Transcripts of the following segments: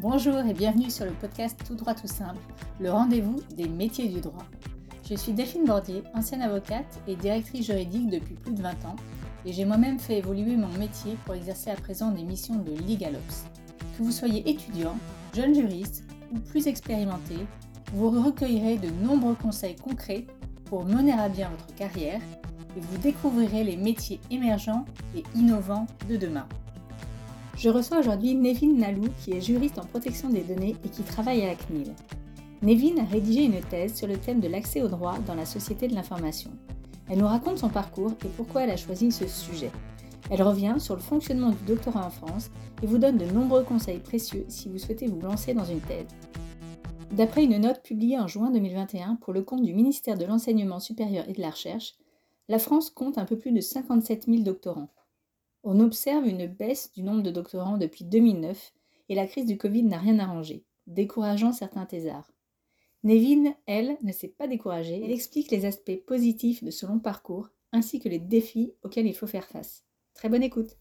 Bonjour et bienvenue sur le podcast Tout droit tout simple, le rendez-vous des métiers du droit. Je suis Delphine Bordier, ancienne avocate et directrice juridique depuis plus de 20 ans, et j'ai moi-même fait évoluer mon métier pour exercer à présent des missions de LegalOps. Que vous soyez étudiant, jeune juriste ou plus expérimenté, vous recueillerez de nombreux conseils concrets pour mener à bien votre carrière et vous découvrirez les métiers émergents et innovants de demain. Je reçois aujourd'hui Nevin Nalou, qui est juriste en protection des données et qui travaille à la CNIL. Nevin a rédigé une thèse sur le thème de l'accès au droit dans la société de l'information. Elle nous raconte son parcours et pourquoi elle a choisi ce sujet. Elle revient sur le fonctionnement du doctorat en France et vous donne de nombreux conseils précieux si vous souhaitez vous lancer dans une thèse. D'après une note publiée en juin 2021 pour le compte du ministère de l'Enseignement supérieur et de la Recherche, la France compte un peu plus de 57 000 doctorants. On observe une baisse du nombre de doctorants depuis 2009 et la crise du Covid n'a rien arrangé, décourageant certains thésards. Nevin, elle, ne s'est pas découragée. Elle explique les aspects positifs de ce long parcours ainsi que les défis auxquels il faut faire face. Très bonne écoute.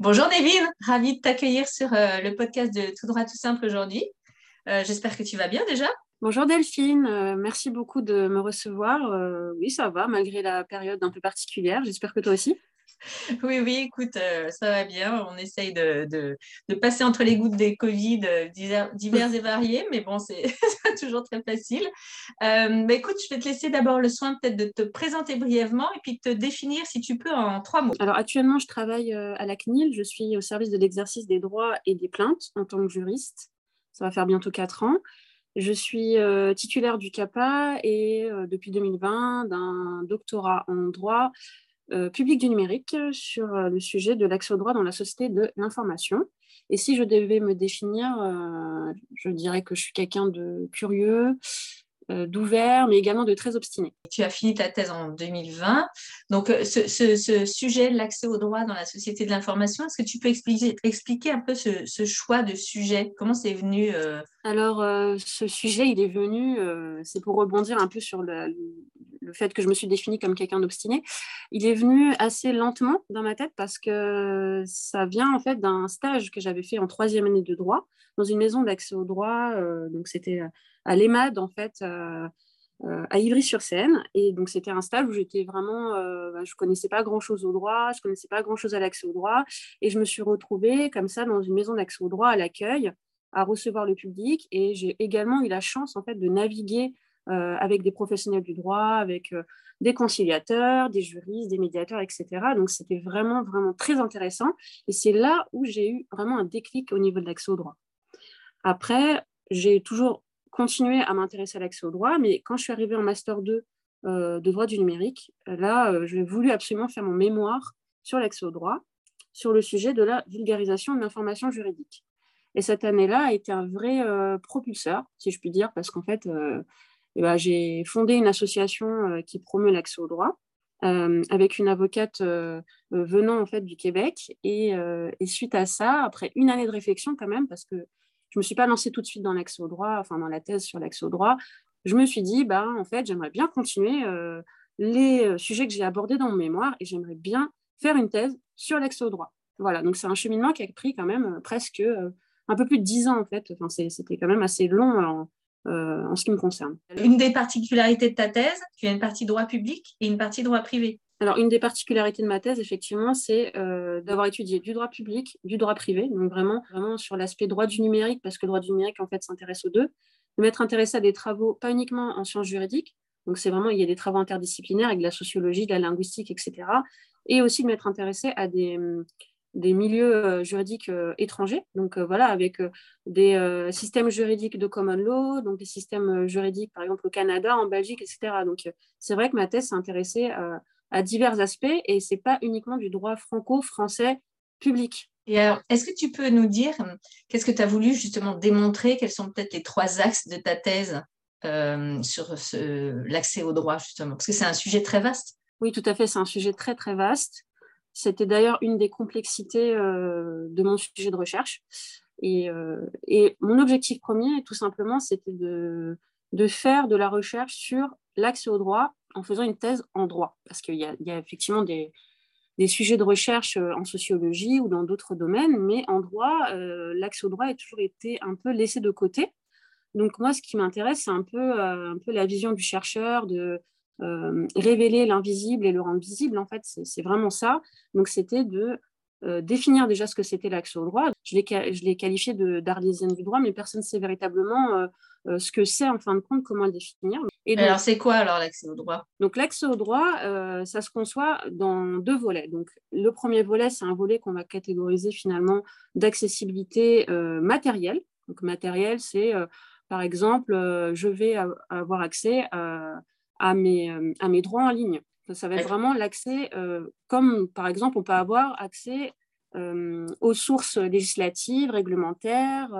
Bonjour Nevin, ravie de t'accueillir sur euh, le podcast de Tout droit tout simple aujourd'hui. Euh, j'espère que tu vas bien déjà. Bonjour Delphine, euh, merci beaucoup de me recevoir. Euh, oui, ça va, malgré la période un peu particulière. J'espère que toi aussi. Oui, oui, écoute, euh, ça va bien. On essaye de, de, passer entre les gouttes des Covid divers, et variés, mais bon, c'est toujours très facile. mais écoute, je vais te laisser d'abord le soin peut-être de te présenter brièvement et puis de te définir, si tu peux, en trois mots. Alors, actuellement, je travaille à la CNIL. Je suis au service de l'exercice des droits et des plaintes en tant que juriste. Ça va faire bientôt quatre ans. Je suis euh, titulaire du CAPA et euh, depuis 2020 d'un doctorat en droit euh, public du numérique sur le sujet de l'accès au droit dans la société de l'information. Et si je devais me définir, je dirais que je suis quelqu'un de curieux, euh, d'ouvert, mais également de très obstiné. Tu as fini ta thèse en 2020. Donc, euh, ce, ce, sujet de l'accès au droit dans la société de l'information, est-ce que tu peux expliquer, expliquer un peu ce, choix de sujet? Comment c'est venu euh? Alors, ce sujet, il est venu, c'est pour rebondir un peu sur le, le, fait que je me suis définie comme quelqu'un d'obstiné. Il est venu assez lentement dans ma tête parce que ça vient en fait d'un stage que j'avais fait en troisième année de droit dans une maison d'accès au droit. donc, c'était à l'EMAD, en fait, euh, euh, à Ivry-sur-Seine. Et donc, c'était un stage où j'étais vraiment, euh, bah, je connaissais pas grand-chose au droit, je connaissais pas grand-chose à l'accès au droit. Et je me suis retrouvée comme ça dans une maison d'accès au droit à l'accueil, à recevoir le public. Et j'ai également eu la chance, en fait, de naviguer avec des professionnels du droit, avec des conciliateurs, des juristes, des médiateurs, etc. Donc, c'était vraiment, vraiment très intéressant. Et c'est là où j'ai eu vraiment un déclic au niveau de l'accès au droit. Après, j'ai toujours continuer à m'intéresser à l'accès au droit, mais quand je suis arrivée en Master 2 euh, de droit du numérique, là, euh, j'ai voulu absolument faire mon mémoire sur l'accès au droit, sur le sujet de la vulgarisation de l'information juridique. Et cette année-là a été un vrai euh, propulseur, si je puis dire, parce qu'en fait, eh ben, j'ai fondé une association qui promeut l'accès au droit. avec une avocate venant en fait du Québec et, et, suite à ça, après une année de réflexion quand même, parce que je ne me suis pas lancée tout de suite dans l'accès au droit, enfin dans la thèse sur l'accès au droit. Je me suis dit, bah, en fait, j'aimerais bien continuer euh, les euh, sujets que j'ai abordés dans mon mémoire et j'aimerais bien faire une thèse sur l'accès au droit. Voilà, donc c'est un cheminement qui a pris quand même euh, presque un peu plus de dix ans en fait. Enfin, c'était quand même assez long en ce qui me concerne. Une des particularités de ta thèse, tu as une partie droit public et une partie droit privé. Alors, une des particularités de ma thèse, effectivement, c'est euh, d'avoir étudié du droit public, du droit privé, donc vraiment, vraiment sur l'aspect droit du numérique, parce que le droit du numérique, en fait, s'intéresse aux deux, de m'être intéressé à des travaux, pas uniquement en sciences juridiques, donc c'est vraiment, il y a des travaux interdisciplinaires avec de la sociologie, de la linguistique, etc., et aussi de m'être intéressé à des, des milieux euh, juridiques euh, étrangers, donc voilà, avec des systèmes juridiques de common law, donc des systèmes juridiques, par exemple, au Canada, en Belgique, etc. Donc c'est vrai que ma thèse s'est intéressée à à divers aspects et c'est pas uniquement du droit franco-français public. Et alors, est-ce que tu peux nous dire qu'est-ce que tu as voulu justement démontrer? Quels sont peut-être les trois axes de ta thèse euh, sur l'accès au droit, justement? Parce que c'est un sujet très vaste. Oui, tout à fait, c'est un sujet très, très vaste. C'était d'ailleurs une des complexités euh, de mon sujet de recherche. Et, euh, et, mon objectif premier, tout simplement, c'était de, faire de la recherche sur l'accès au droit en faisant une thèse en droit. Parce qu'il y, a effectivement des, sujets de recherche en sociologie ou dans d'autres domaines, mais en droit, l'accès au droit a toujours été un peu laissé de côté. Donc moi, ce qui m'intéresse, c'est un peu, un peu la vision du chercheur, de révéler l'invisible et le rendre visible. En fait, c'est vraiment ça. Donc c'était de euh, définir déjà ce que c'était l'accès au droit. Je l'ai qualifié d'arlésienne du droit, mais personne ne sait véritablement euh, euh, ce que c'est en fin de compte, comment le définir. Et alors, c'est quoi alors l'accès au droit? Donc, l'accès au droit, ça se conçoit dans deux volets. Donc, le premier volet, c'est un volet qu'on va catégoriser finalement d'accessibilité matérielle. Donc, matériel, c'est par exemple, je vais avoir accès à mes droits en ligne. Ça va être vraiment l'accès, euh, comme par exemple, on peut avoir accès euh, aux sources législatives, réglementaires,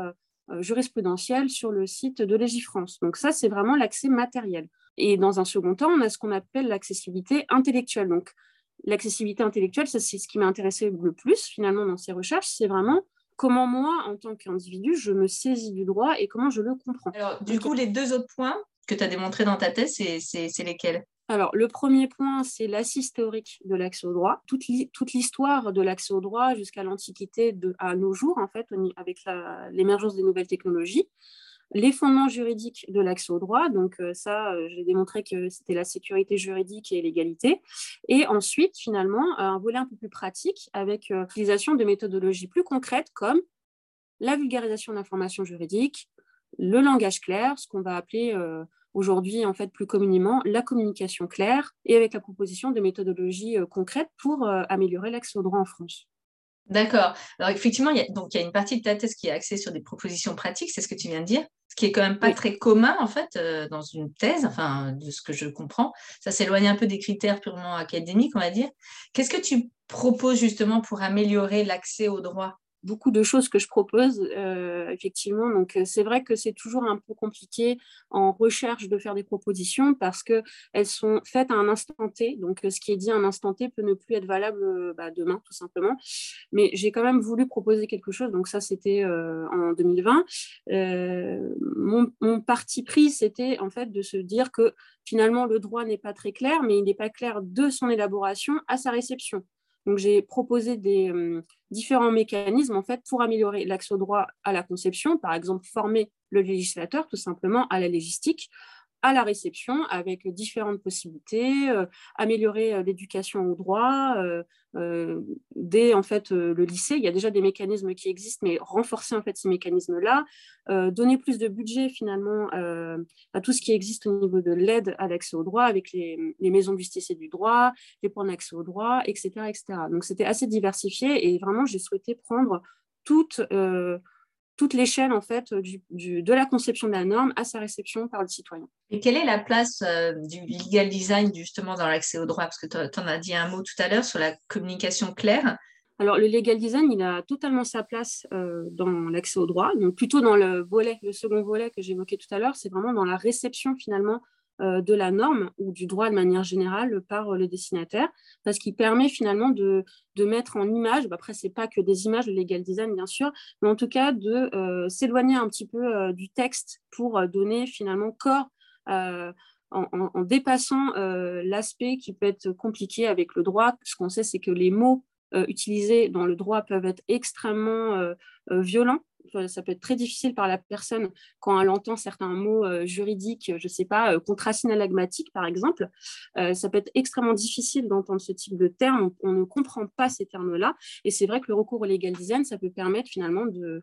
euh, jurisprudentielles sur le site de Légifrance. Donc ça, c'est vraiment l'accès matériel. Et dans un second temps, on a ce qu'on appelle l'accessibilité intellectuelle. Donc l'accessibilité intellectuelle, c'est ce qui m'a intéressé le plus finalement dans ces recherches, c'est vraiment comment moi, en tant qu'individu, je me saisis du droit et comment je le comprends. Alors, du coup, les deux autres points que tu as démontrés dans ta thèse, c'est lesquels? Alors, le premier point, c'est l'assise théorique de l'accès au droit. Toute l'histoire de l'accès au droit jusqu'à l'Antiquité à nos jours, en fait, avec l'émergence des nouvelles technologies. Les fondements juridiques de l'accès au droit, donc euh, ça, euh, j'ai démontré que c'était la sécurité juridique et l'égalité. Et ensuite, finalement, un volet un peu plus pratique avec euh, l'utilisation de méthodologies plus concrètes comme la vulgarisation d'informations juridiques, le langage clair, ce qu'on va appeler aujourd'hui, en fait, plus communément, la communication claire et avec la proposition de méthodologies euh, concrètes pour euh, améliorer l'accès au droit en France. D'accord. Alors effectivement, il y, a, donc, il y a une partie de ta thèse qui est axée sur des propositions pratiques, c'est ce que tu viens de dire, ce qui est quand même pas très commun en fait euh, dans une thèse, enfin de ce que je comprends. Ça s'éloigne un peu des critères purement académiques, on va dire. Qu'est-ce que tu proposes justement pour améliorer l'accès au droit? Beaucoup de choses que je propose, euh, effectivement. Donc, euh, c'est vrai que c'est toujours un peu compliqué en recherche de faire des propositions parce qu'elles sont faites à un instant T. Donc, euh, ce qui est dit à un instant T peut ne plus être valable bah, demain, tout simplement. Mais j'ai quand même voulu proposer quelque chose. Donc, ça, c'était en 2020. Mon, mon, parti pris, c'était en fait de se dire que finalement, le droit n'est pas très clair, mais il n'est pas clair de son élaboration à sa réception. Donc, j'ai proposé des euh, différents mécanismes en fait, pour améliorer l'accès au droit à la conception, par exemple former le législateur tout simplement à la légistique, à la réception avec différentes possibilités, euh, améliorer euh, l'éducation au droit euh, dès en fait le lycée. Il y a déjà des mécanismes qui existent, mais renforcer en fait ces mécanismes-là, donner plus de budget finalement à tout ce qui existe au niveau de l'aide à l'accès au droit avec les, maisons de justice et du droit, les points d'accès au droit, etc., etc. Donc c'était assez diversifié et vraiment j'ai souhaité prendre toutes toute l'échelle en fait de la conception de la norme à sa réception par le citoyen. Et quelle est la place euh, du legal design justement dans l'accès au droit? Parce que tu en as dit un mot tout à l'heure sur la communication claire. Alors le legal design, il a totalement sa place euh, dans l'accès au droit, donc plutôt dans le volet, le second volet que j'évoquais tout à l'heure, c'est vraiment dans la réception finalement euh, de la norme ou du droit de manière générale par euh, le destinataire, parce qu'il permet finalement de, mettre en image, bah, après c'est pas que des images, le legal design bien sûr, mais en tout cas de euh, s'éloigner un petit peu du texte pour donner finalement corps en, en, dépassant l'aspect qui peut être compliqué avec le droit. Ce qu'on sait, c'est que les mots utilisés dans le droit peuvent être extrêmement violents ça peut être très difficile par la personne quand elle entend certains mots euh, juridiques, je ne sais pas, euh, contrat synalagmatique par exemple. Euh, ça peut être extrêmement difficile d'entendre ce type de termes. On, ne comprend pas ces termes-là. Et c'est vrai que le recours au legal design, ça peut permettre finalement de,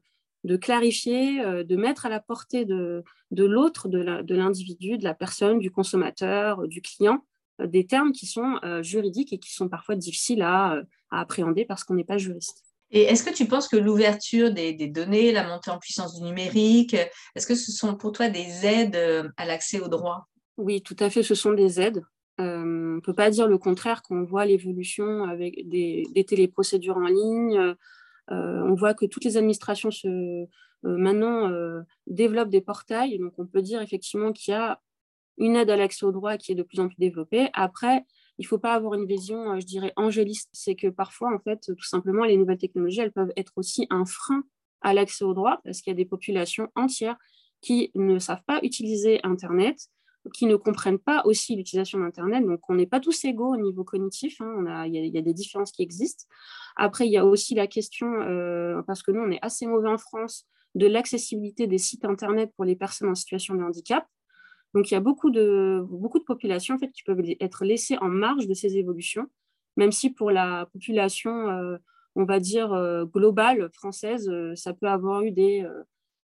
clarifier, de mettre à la portée de, de l'autre, de l'individu, de, la personne, du consommateur, du client, des termes qui sont juridiques et qui sont parfois difficiles à appréhender parce qu'on n'est pas juriste. Et est-ce que tu penses que l'ouverture des, données, la montée en puissance du numérique, est-ce que ce sont pour toi des aides euh, à l'accès au droit? Oui, tout à fait, ce sont des aides. Euh, on ne peut pas dire le contraire quand on voit l'évolution avec des, téléprocédures en ligne. Euh, on voit que toutes les administrations se, maintenant développent des portails. Donc, on peut dire effectivement qu'il y a une aide à l'accès au droit qui est de plus en plus développée. Après, il ne faut pas avoir une vision, euh, je dirais, angéliste. C'est que parfois, en fait, tout simplement, les nouvelles technologies, elles peuvent être aussi un frein à l'accès au droit parce qu'il y a des populations entières qui ne savent pas utiliser Internet, qui ne comprennent pas aussi l'utilisation d'Internet. Donc, on n'est pas tous égaux au niveau cognitif. Hein. Il y, a des différences qui existent. Après, il y a aussi la question, euh, parce que nous, on est assez mauvais en France, de l'accessibilité des sites Internet pour les personnes en situation de handicap. Donc, il y a beaucoup de, beaucoup de populations en fait, qui peuvent être laissées en marge de ces évolutions, même si pour la population, euh, on va dire, euh, globale française, ça peut avoir eu des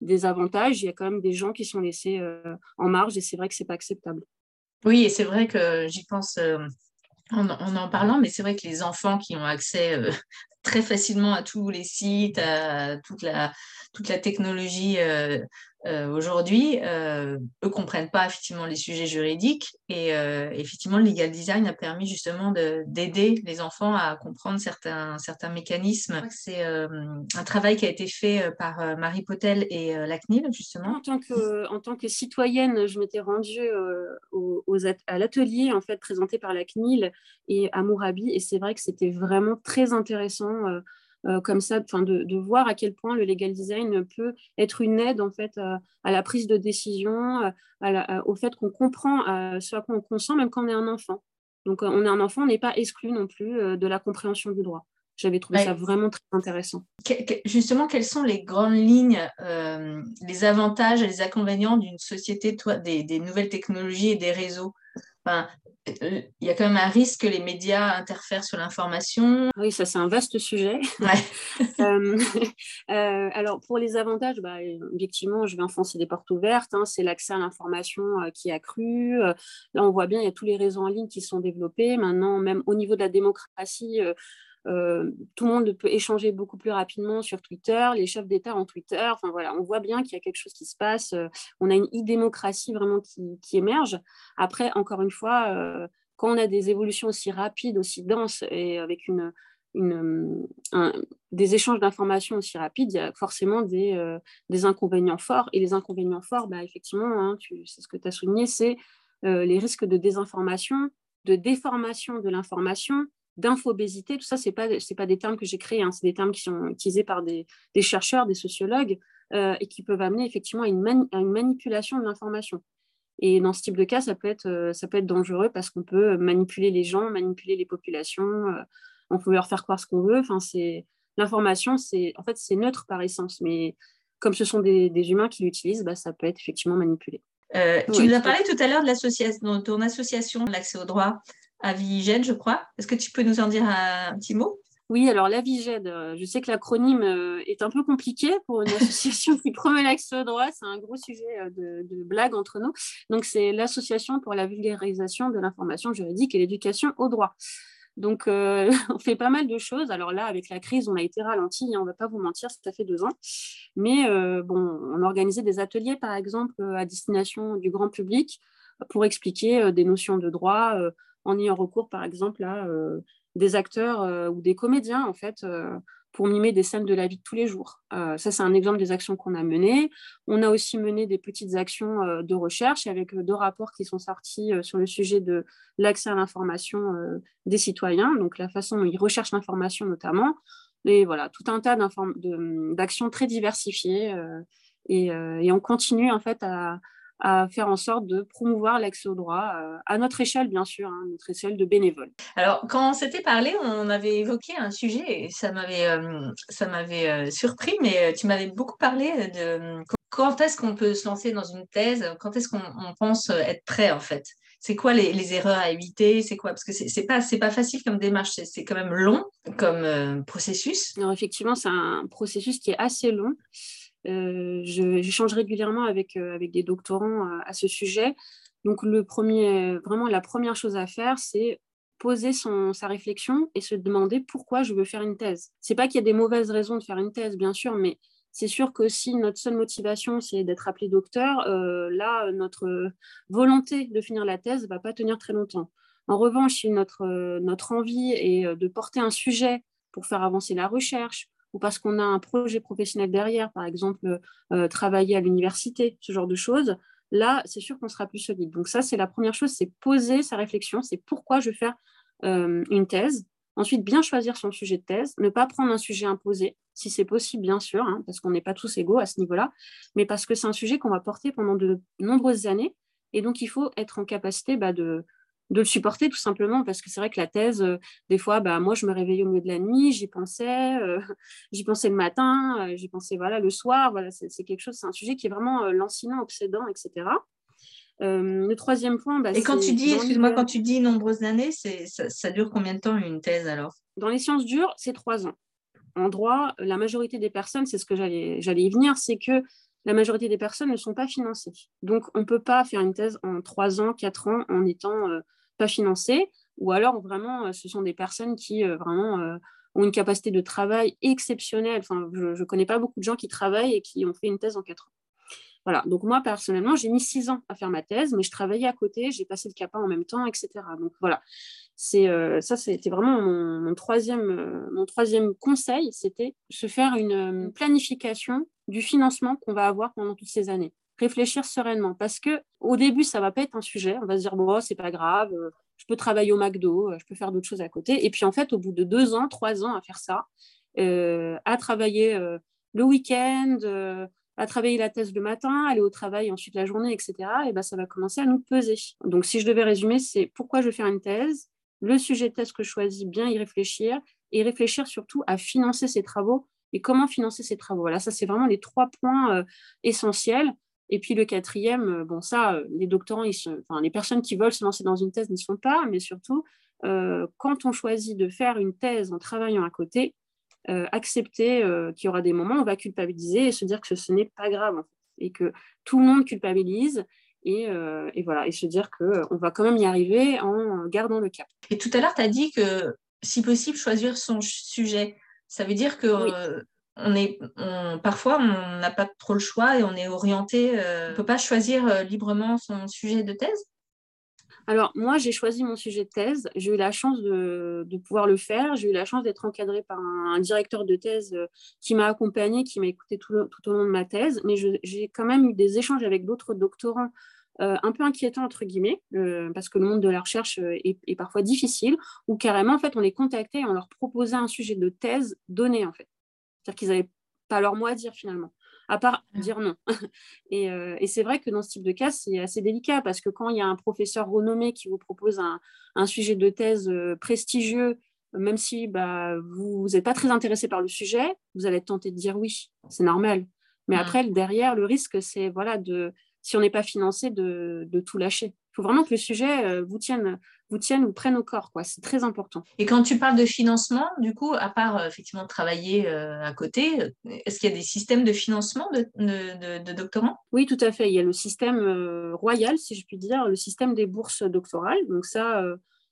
des avantages, il y a quand même des gens qui sont laissés euh, en marge et c'est vrai que c'est pas acceptable. Oui, et c'est vrai que j'y pense euh, en, en, parlant, mais c'est vrai que les enfants qui ont accès euh, très facilement à tous les sites, à toute la, toute la technologie euh, aujourd'hui, euh, eux comprennent pas effectivement les sujets juridiques et euh, effectivement le legal design a permis justement d'aider les enfants à comprendre certains, certains mécanismes. C'est un travail qui a été fait par Marie Potel et la CNIL justement. En tant que, en tant que citoyenne, je m'étais rendue aux, à l'atelier en fait présenté par la CNIL et à Mourabi et c'est vrai que c'était vraiment très intéressant euh, comme ça, de, de, voir à quel point le legal design peut être une aide en fait à, la prise de décision, au fait qu'on comprend ce à quoi on consent même quand on est un enfant. Donc on est un enfant, on n'est pas exclu non plus euh, de la compréhension du droit. J'avais trouvé ça vraiment très intéressant. justement, quelles sont les grandes lignes, euh, les avantages et les inconvénients d'une société, toi, des, des, nouvelles technologies et des réseaux? Enfin, il y a quand même un risque que les médias interfèrent sur l'information. Oui, ça c'est un vaste sujet. Euh, euh, alors pour les avantages, bah, objectivement, je vais enfoncer des portes ouvertes. Hein. c'est l'accès à l'information euh, qui est accru. là, on voit bien, il y a tous les réseaux en ligne qui sont développés. Maintenant, même au niveau de la démocratie, euh, tout le monde peut échanger beaucoup plus rapidement sur Twitter, les chefs d'État en Twitter. Enfin voilà, on voit bien qu'il y a quelque chose qui se passe. Euh, on a une e-démocratie vraiment qui, émerge. Après, encore une fois, euh, quand on a des évolutions aussi rapides, aussi denses et avec des échanges d'informations aussi rapides, il y a forcément des, des inconvénients forts. Et les inconvénients forts, bah, effectivement, hein, c'est ce que tu as souligné, c'est les risques de désinformation, de déformation de l'information, d'infobésité, tout ça, ce n'est pas, pas des termes que j'ai créés, hein, c'est des termes qui sont utilisés par des, chercheurs, des sociologues, euh, et qui peuvent amener effectivement à une, une manipulation de l'information. Et dans ce type de cas, ça peut être, euh, ça peut être dangereux parce qu'on peut manipuler les gens, manipuler les populations, euh, on peut leur faire croire ce qu'on veut. Enfin, c'est, l'information, c'est, en fait, c'est neutre par essence, mais comme ce sont des, humains qui l'utilisent, bah, ça peut être effectivement manipulé. tu nous as parlé tout à l'heure de, de ton association, l'accès au droit à Vigène, je crois. Est-ce que tu peux nous en dire un, petit mot? Oui, alors la Vigène, euh, je sais que l'acronyme euh, est un peu compliqué pour une association qui promeut l'accès au droit, c'est un gros sujet euh, de, blague entre nous. Donc c'est l'association pour la vulgarisation de l'information juridique et l'éducation au droit. Donc on fait pas mal de choses. Alors là, avec la crise, on a été ralenti, hein, on ne va pas vous mentir, ça fait deux ans. Mais bon, on organisait des ateliers, par exemple, à destination du grand public pour expliquer des notions de droit en ayant recours, par exemple, à euh, des acteurs euh, ou des comédiens, en fait, euh, pour mimer des scènes de la vie de tous les jours. ça, c'est un exemple des actions qu'on a menées. On a aussi mené des petites actions de recherche avec deux rapports qui sont sortis sur le sujet de l'accès à l'information des citoyens, donc la façon dont ils recherchent l'information notamment. Et voilà, tout un tas d'actions très diversifiées. Et, et, on continue en fait à, à faire en sorte de promouvoir l'accès au droit euh, à notre échelle, bien sûr, hein, notre échelle de bénévoles. Alors, quand on s'était parlé, on avait évoqué un sujet et ça m'avait, euh, ça m'avait euh, surpris, mais tu m'avais beaucoup parlé de quand est-ce qu'on peut se lancer dans une thèse, quand est-ce qu'on pense être prêt en fait? C'est quoi les, erreurs à éviter? C'est quoi? Parce que c'est pas c'est pas facile comme démarche, c'est quand même long comme processus. Alors effectivement, c'est un processus qui est assez long. Euh, j'échange régulièrement avec, euh, avec des doctorants euh, à, ce sujet. Donc, le premier, vraiment, la première chose à faire, c'est poser son, sa réflexion et se demander pourquoi je veux faire une thèse. C'est pas qu'il y a des mauvaises raisons de faire une thèse, bien sûr, mais c'est sûr que si notre seule motivation, c'est d'être appelé docteur, là, notre volonté de finir la thèse ne va pas tenir très longtemps. En revanche, si notre, notre envie est de porter un sujet pour faire avancer la recherche, ou parce qu'on a un projet professionnel derrière, par exemple euh, travailler à l'université, ce genre de choses, là, c'est sûr qu'on sera plus solide. Donc ça, c'est la première chose, c'est poser sa réflexion, c'est pourquoi je veux faire euh, une thèse. Ensuite, bien choisir son sujet de thèse, ne pas prendre un sujet imposé, si c'est possible, bien sûr, hein, parce qu'on n'est pas tous égaux à ce niveau-là, mais parce que c'est un sujet qu'on va porter pendant de nombreuses années Et donc, il faut être en capacité bah, de, de le supporter tout simplement parce que c'est vrai que la thèse, euh, des fois, bah, moi, je me réveillais au milieu de la nuit, j'y pensais, euh, j'y pensais le matin, j'y pensais voilà, le soir. Voilà, c'est quelque chose, c'est un sujet qui est vraiment lancinant, obsédant, etc. le troisième point. Bah, Et quand tu dis, excuse-moi, quand tu dis nombreuses années, ça, ça dure combien de temps une thèse alors? Dans les sciences dures, c'est trois ans en droit, la majorité des personnes, c'est ce que j'allais y venir, c'est que la majorité des personnes ne sont pas financées. Donc, on ne peut pas faire une thèse en trois ans, quatre ans en étant euh, pas financé, ou alors vraiment, euh, ce sont des personnes qui euh, vraiment ont une capacité de travail exceptionnelle. Enfin, je ne connais pas beaucoup de gens qui travaillent et qui ont fait une thèse en quatre ans. Voilà, donc moi personnellement, j'ai mis six ans à faire ma thèse, mais je travaillais à côté, j'ai passé le CAPA en même temps, etc. Donc voilà, euh, ça, c'était vraiment mon, troisième, euh, mon troisième conseil, c'était se faire une euh, planification du financement qu'on va avoir pendant toutes ces années. Réfléchir sereinement, parce que au début, ça va pas être un sujet. On va se dire bon, c'est pas grave, je peux travailler au McDo, je peux faire d'autres choses à côté. Et puis en fait, au bout de deux ans, trois ans à faire ça, à travailler le week-end à travailler la thèse le matin, aller au travail ensuite la journée, etc., et ben, ça va commencer à nous peser. Donc, si je devais résumer, c'est pourquoi je veux faire une thèse, le sujet de thèse que je choisis, bien y réfléchir, et réfléchir surtout à financer ces travaux et comment financer ces travaux. Voilà, ça, c'est vraiment les trois points euh, essentiels. Et puis le quatrième, euh, bon, ça, euh, les doctorants, enfin, les personnes qui veulent se lancer dans une thèse n'y sont pas, mais surtout, quand on choisit de faire une thèse en travaillant à côté, euh, accepter euh, qu'il y aura des moments où on va culpabiliser et se dire que ce, n'est pas grave et que tout le monde culpabilise et, euh, voilà et se dire qu'on va quand même y arriver en gardant le cap. Et tout à l'heure, tu as dit que si possible, choisir son sujet. Ça veut dire que on est, parfois, on n'a pas trop le choix et on est orienté. on ne peut pas choisir librement son sujet de thèse? Alors, moi, j'ai choisi mon sujet de thèse. J'ai eu la chance de, pouvoir le faire. J'ai eu la chance d'être encadrée par un, directeur de thèse euh, qui m'a accompagnée, qui m'a écoutée tout, au long de ma thèse. Mais j'ai quand même eu des échanges avec d'autres doctorants euh, un peu inquiétants, entre guillemets, euh, parce que le monde de la recherche est, est, parfois difficile, où carrément, en fait, on les contactait et on leur proposait un sujet de thèse donné, en fait. C'est-à-dire qu'ils n'avaient pas leur mot à dire, finalement à part dire non. Euh, et, c'est vrai que dans ce type de cas, c'est assez délicat parce que quand il y a un professeur renommé qui vous propose un, sujet de thèse euh, prestigieux, même si bah, vous n'êtes pas très intéressé par le sujet, vous allez être tenté de dire oui, c'est normal. Mais mmh. après, derrière, le risque, c'est voilà, de, si on n'est pas financé, de, tout lâcher. Il faut vraiment que le sujet euh, vous tienne vous tiennent ou prennent au corps. Quoi. C'est très important. Et quand tu parles de financement, du coup, à part euh, effectivement travailler euh, à côté, est-ce qu'il y a des systèmes de financement de, de, doctorants? Oui, tout à fait. Il y a le système royal, si je puis dire, le système des bourses doctorales. Donc ça,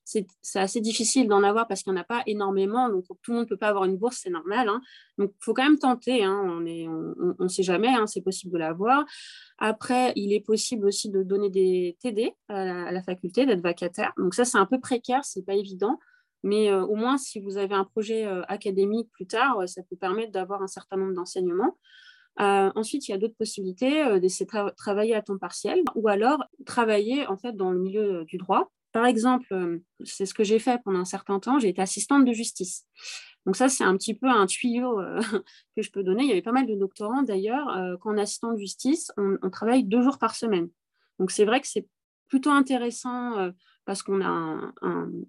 c'est assez difficile d'en avoir parce qu'il n'y en a pas énormément. Donc, tout le monde ne peut pas avoir une bourse, c'est normal. Hein. Donc, il faut quand même tenter. Hein. On ne sait jamais, hein. c'est possible de l'avoir. Après, il est possible aussi de donner des TD à la, faculté, d'être vacataire. Donc, ça, c'est un peu précaire, ce n'est pas évident. Mais euh, au moins, si vous avez un projet euh, académique plus tard, ça peut permettre d'avoir un certain nombre d'enseignements. Euh, ensuite, il y a d'autres possibilités, d'essayer de travailler à temps partiel ou alors travailler en fait dans le milieu du droit par exemple, euh, c'est ce que j'ai fait pendant un certain temps, j'ai été assistante de justice. Donc ça, c'est un petit peu un tuyau euh, que je peux donner. Il y avait pas mal de doctorants d'ailleurs. Euh, est assistant de justice, on, travaille deux jours par semaine. Donc c'est vrai que c'est plutôt intéressant parce qu'on a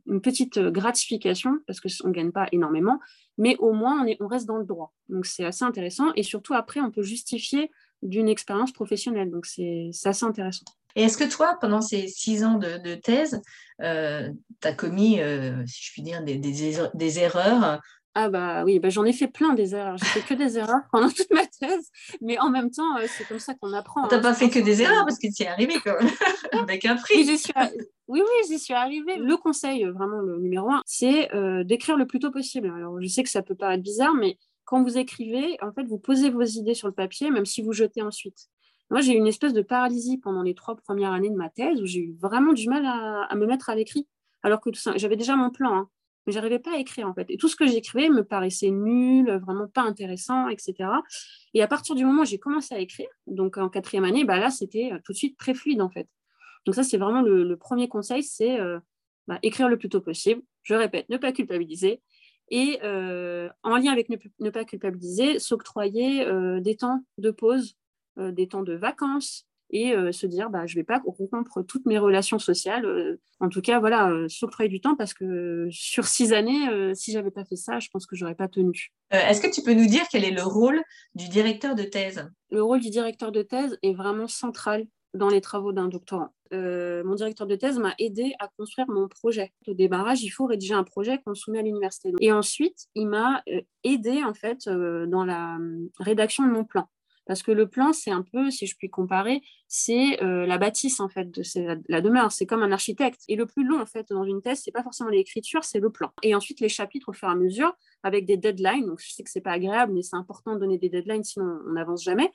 une petite gratification, parce qu'on ne gagne pas énormément, mais au moins on, on reste dans le droit. Donc c'est assez intéressant. Et surtout après, on peut justifier d'une expérience professionnelle. Donc c'est assez intéressant. Et est-ce que toi, pendant ces six ans de, thèse, euh, tu as commis, euh, si je puis dire, des, erreurs? Ah bah oui, bah j'en ai fait plein des erreurs. J'ai fait que des erreurs pendant toute ma thèse, mais en même temps, euh, c'est comme ça qu'on apprend. Tu n'as hein. pas fait que des erreurs parce que tu es arrivé quand même, avec un prix. Oui, oui, oui, j'y suis arrivée. Le conseil, vraiment le numéro un, c'est d'écrire le plus tôt possible. Alors je sais que ça peut paraître bizarre, mais quand vous écrivez, en fait, vous posez vos idées sur le papier, même si vous jetez ensuite. Moi, j'ai eu une espèce de paralysie pendant les trois premières années de ma thèse où j'ai eu vraiment du mal à, me mettre à l'écrit, alors que j'avais déjà mon plan, hein, mais j'arrivais pas à écrire en fait. Et tout ce que j'écrivais me paraissait nul, vraiment pas intéressant, etc. Et à partir du moment où j'ai commencé à écrire, donc en quatrième année, bah là, c'était euh, tout de suite très fluide en fait. Donc ça, c'est vraiment le, premier conseil, c'est euh, bah, écrire le plus tôt possible. Je répète, ne pas culpabiliser. Et euh, en lien avec ne, pas culpabiliser, s'octroyer des temps de pause des temps de vacances et se dire bah, je ne vais pas rompre toutes mes relations sociales. en tout cas, voilà, s'octroyer du temps parce que sur six années, si je n'avais pas fait ça, je pense que je n'aurais pas tenu. Est-ce que tu peux nous dire quel est le rôle du directeur de thèse? Le rôle du directeur de thèse est vraiment central dans les travaux d'un doctorant. Euh, mon directeur de thèse m'a aidé à construire mon projet. Au démarrage, il faut rédiger un projet qu'on soumet à l'université. Et ensuite, il m'a euh, aidé en fait euh, dans la rédaction de mon plan. Parce que le plan, c'est un peu, si je puis comparer, c'est la bâtisse en fait de la, demeure. C'est comme un architecte. Et le plus long en fait dans une thèse, c'est pas forcément l'écriture, c'est le plan. Et ensuite les chapitres au fur et à mesure avec des deadlines. Donc je sais que c'est pas agréable, mais c'est important de donner des deadlines, sinon on n'avance jamais.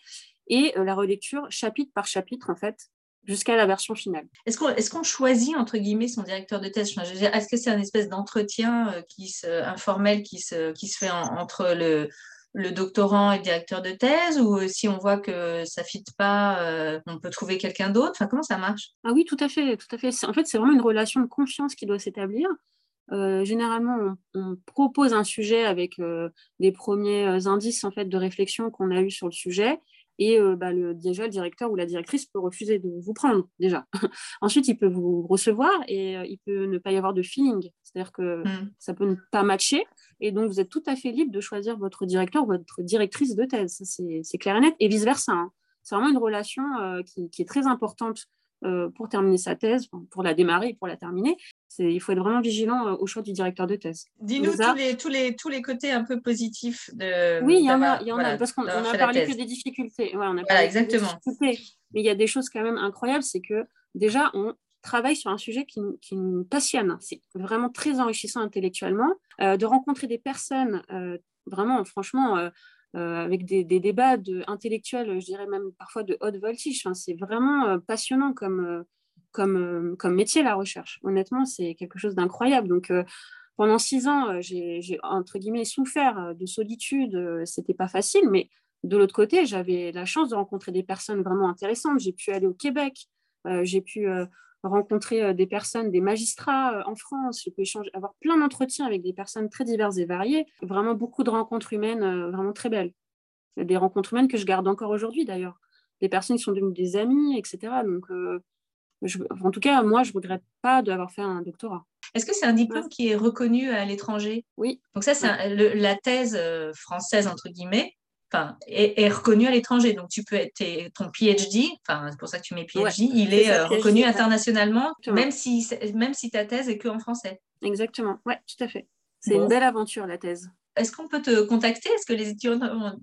Et la relecture chapitre par chapitre en fait jusqu'à la version finale. Est-ce qu'on choisit, entre guillemets, son directeur de thèse? Est-ce que c'est un espèce d'entretien euh, informel qui se fait entre le, le doctorant et le directeur de thèse ou euh, si on voit que ça ne fit pas, euh, on peut trouver quelqu'un d'autre? Enfin, Comment ça marche? Ah oui, tout à fait. Tout à fait. En fait, c'est vraiment une relation de confiance qui doit s'établir. généralement, on, propose un sujet avec des premiers indices en fait, de réflexion qu'on a eu sur le sujet. Et euh, bah, le, déjà, le directeur ou la directrice peut refuser de vous prendre, déjà. Ensuite, il peut vous recevoir et euh, il peut ne pas y avoir de feeling. C'est-à-dire que mm. ça peut ne pas matcher. Et donc, vous êtes tout à fait libre de choisir votre directeur ou votre directrice de thèse. C'est clair et net. Et vice-versa. Hein. C'est vraiment une relation euh, qui, qui, est très importante pour terminer sa thèse, pour la démarrer et pour la terminer. Il faut être vraiment vigilant euh, au choix du directeur de thèse. Dis-nous tous les, tous, les, tous les côtés un peu positifs de. Oui, il y en a, y en a parce qu'on a parlé que des difficultés. Ouais, on a voilà, exactement. Mais il y a des choses quand même incroyables, c'est que déjà, on travaille sur un sujet qui, qui nous passionne. C'est vraiment très enrichissant intellectuellement. Euh, de rencontrer des personnes, vraiment, franchement, euh, avec des, débats de, intellectuels, je dirais même parfois de haute voltige. c'est vraiment euh, passionnant comme, euh, comme métier, la recherche. Honnêtement, c'est quelque chose d'incroyable. Donc, pendant six ans, j'ai, entre guillemets, souffert de solitude. C'était pas facile, mais de l'autre côté, j'avais la chance de rencontrer des personnes vraiment intéressantes. J'ai pu aller au Québec, j'ai pu rencontrer euh, des personnes, des magistrats euh, en France, je peux échanger, avoir plein d'entretiens avec des personnes très diverses et variées, vraiment beaucoup de rencontres humaines euh, vraiment très belles. Des rencontres humaines que je garde encore aujourd'hui d'ailleurs. Des personnes qui sont devenues des amis, etc. Donc, en tout cas, moi, je ne regrette pas d'avoir fait un doctorat. Est-ce que c'est un diplôme qui est reconnu à l'étranger? Oui. Donc ça, c'est la thèse française, entre guillemets, enfin, est, reconnue à l'étranger. Donc, tu peux être ton PhD, enfin, c'est pour ça que tu mets PhD, il est, euh, reconnu internationalement, même si, même si ta thèse est que en français. Exactement, ouais, tout à fait. C'est une belle aventure, la thèse. Est-ce qu'on peut te contacter? Est-ce que les étudiants,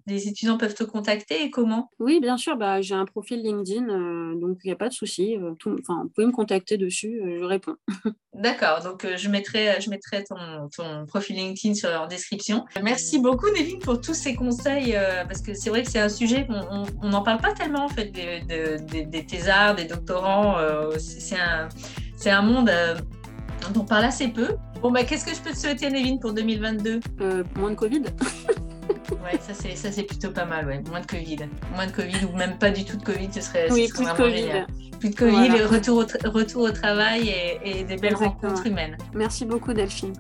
les étudiants peuvent te contacter et comment? Oui, bien sûr. Bah, j'ai un profil LinkedIn, euh, donc il n'y a pas de souci. Euh, enfin, vous pouvez me contacter dessus, euh, je réponds. D'accord, donc je mettrai, je mettrai ton, ton, profil LinkedIn sur en description. Merci beaucoup, Nevin, pour tous ces conseils, parce que c'est vrai que c'est un sujet qu'on n'en parle pas tellement, en fait, des, des, des thésards, des doctorants. c'est un, un monde dont on parle assez peu. Bon, bah, qu'est-ce que je peux te souhaiter, Nevin, pour 2022 euh, Moins de Covid. ouais, ça c'est, ça c'est plutôt pas mal, ouais. Moins de Covid. Moins de Covid ou même pas du tout de Covid, ce serait, oui, plus vraiment génial. Plus de Covid, et retour au, retour au travail et, des belles rencontres humaines. Merci beaucoup, Delphine.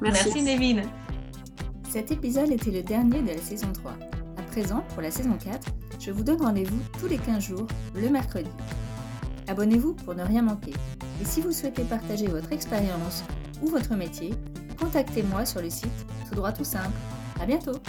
Merci, Merci Nevin. Cet épisode était le dernier de la saison 3. À présent, pour la saison 4, je vous donne rendez-vous tous les 15 jours, le mercredi. Abonnez-vous pour ne rien manquer. Et si vous souhaitez partager votre expérience ou votre métier, contactez-moi sur le site Tout droit tout simple. À bientôt!